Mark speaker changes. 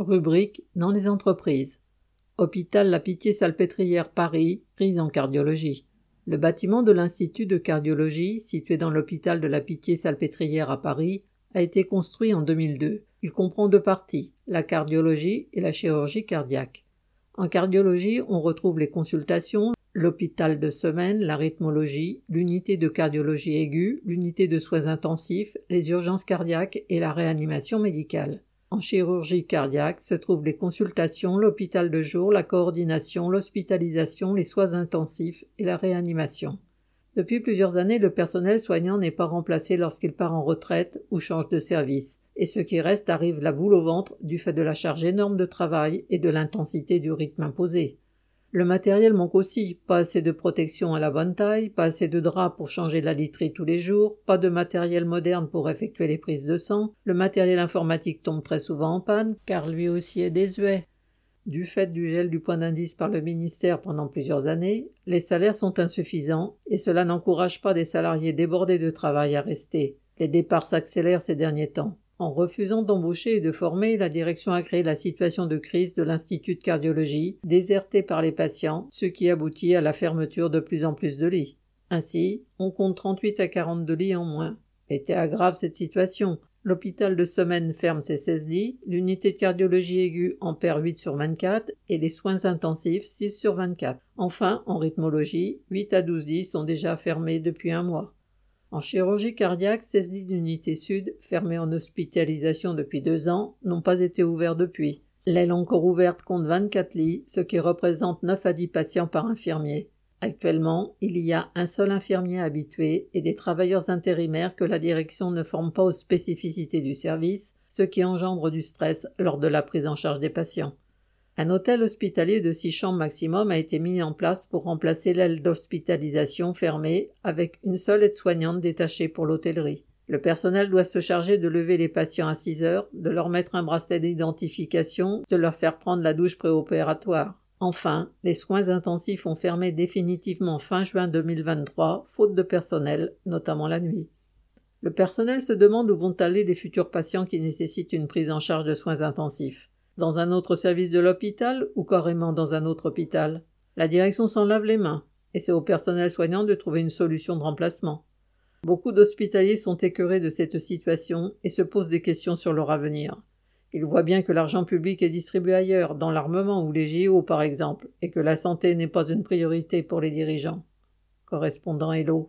Speaker 1: Rubrique dans les entreprises. Hôpital La Pitié-Salpêtrière Paris, crise en cardiologie. Le bâtiment de l'Institut de cardiologie, situé dans l'hôpital de la Pitié-Salpêtrière à Paris, a été construit en 2002. Il comprend deux parties, la cardiologie et la chirurgie cardiaque. En cardiologie, on retrouve les consultations, l'hôpital de semaine, la rythmologie, l'unité de cardiologie aiguë, l'unité de soins intensifs, les urgences cardiaques et la réanimation médicale. En chirurgie cardiaque se trouvent les consultations, l'hôpital de jour, la coordination, l'hospitalisation, les soins intensifs et la réanimation. Depuis plusieurs années, le personnel soignant n'est pas remplacé lorsqu'il part en retraite ou change de service, et ce qui reste arrive la boule au ventre du fait de la charge énorme de travail et de l'intensité du rythme imposé. Le matériel manque aussi, pas assez de protection à la bonne taille, pas assez de draps pour changer la literie tous les jours, pas de matériel moderne pour effectuer les prises de sang, le matériel informatique tombe très souvent en panne, car lui aussi est désuet. Du fait du gel du point d'indice par le ministère pendant plusieurs années, les salaires sont insuffisants et cela n'encourage pas des salariés débordés de travail à rester. Les départs s'accélèrent ces derniers temps. En refusant d'embaucher et de former, la direction a créé la situation de crise de l'Institut de cardiologie, déserté par les patients, ce qui aboutit à la fermeture de plus en plus de lits. Ainsi, on compte 38 à 42 lits en moins. Était aggrave cette situation. L'hôpital de semaine ferme ses 16 lits, l'unité de cardiologie aiguë en perd 8 sur 24 et les soins intensifs 6 sur 24. Enfin, en rythmologie, 8 à 12 lits sont déjà fermés depuis un mois. En chirurgie cardiaque, 16 lits d'unité sud, fermés en hospitalisation depuis deux ans, n'ont pas été ouverts depuis. L'aile encore ouverte compte 24 lits, ce qui représente 9 à 10 patients par infirmier. Actuellement, il y a un seul infirmier habitué et des travailleurs intérimaires que la direction ne forme pas aux spécificités du service, ce qui engendre du stress lors de la prise en charge des patients. Un hôtel hospitalier de six chambres maximum a été mis en place pour remplacer l'aile d'hospitalisation fermée avec une seule aide-soignante détachée pour l'hôtellerie. Le personnel doit se charger de lever les patients à 6 heures, de leur mettre un bracelet d'identification, de leur faire prendre la douche préopératoire. Enfin, les soins intensifs ont fermé définitivement fin juin 2023, faute de personnel, notamment la nuit. Le personnel se demande où vont aller les futurs patients qui nécessitent une prise en charge de soins intensifs. Dans un autre service de l'hôpital ou carrément dans un autre hôpital? La direction s'en lave les mains, et c'est au personnel soignant de trouver une solution de remplacement. Beaucoup d'hospitaliers sont écœurés de cette situation et se posent des questions sur leur avenir. Ils voient bien que l'argent public est distribué ailleurs, dans l'armement ou les JO par exemple, et que la santé n'est pas une priorité pour les dirigeants. Correspondant Hello.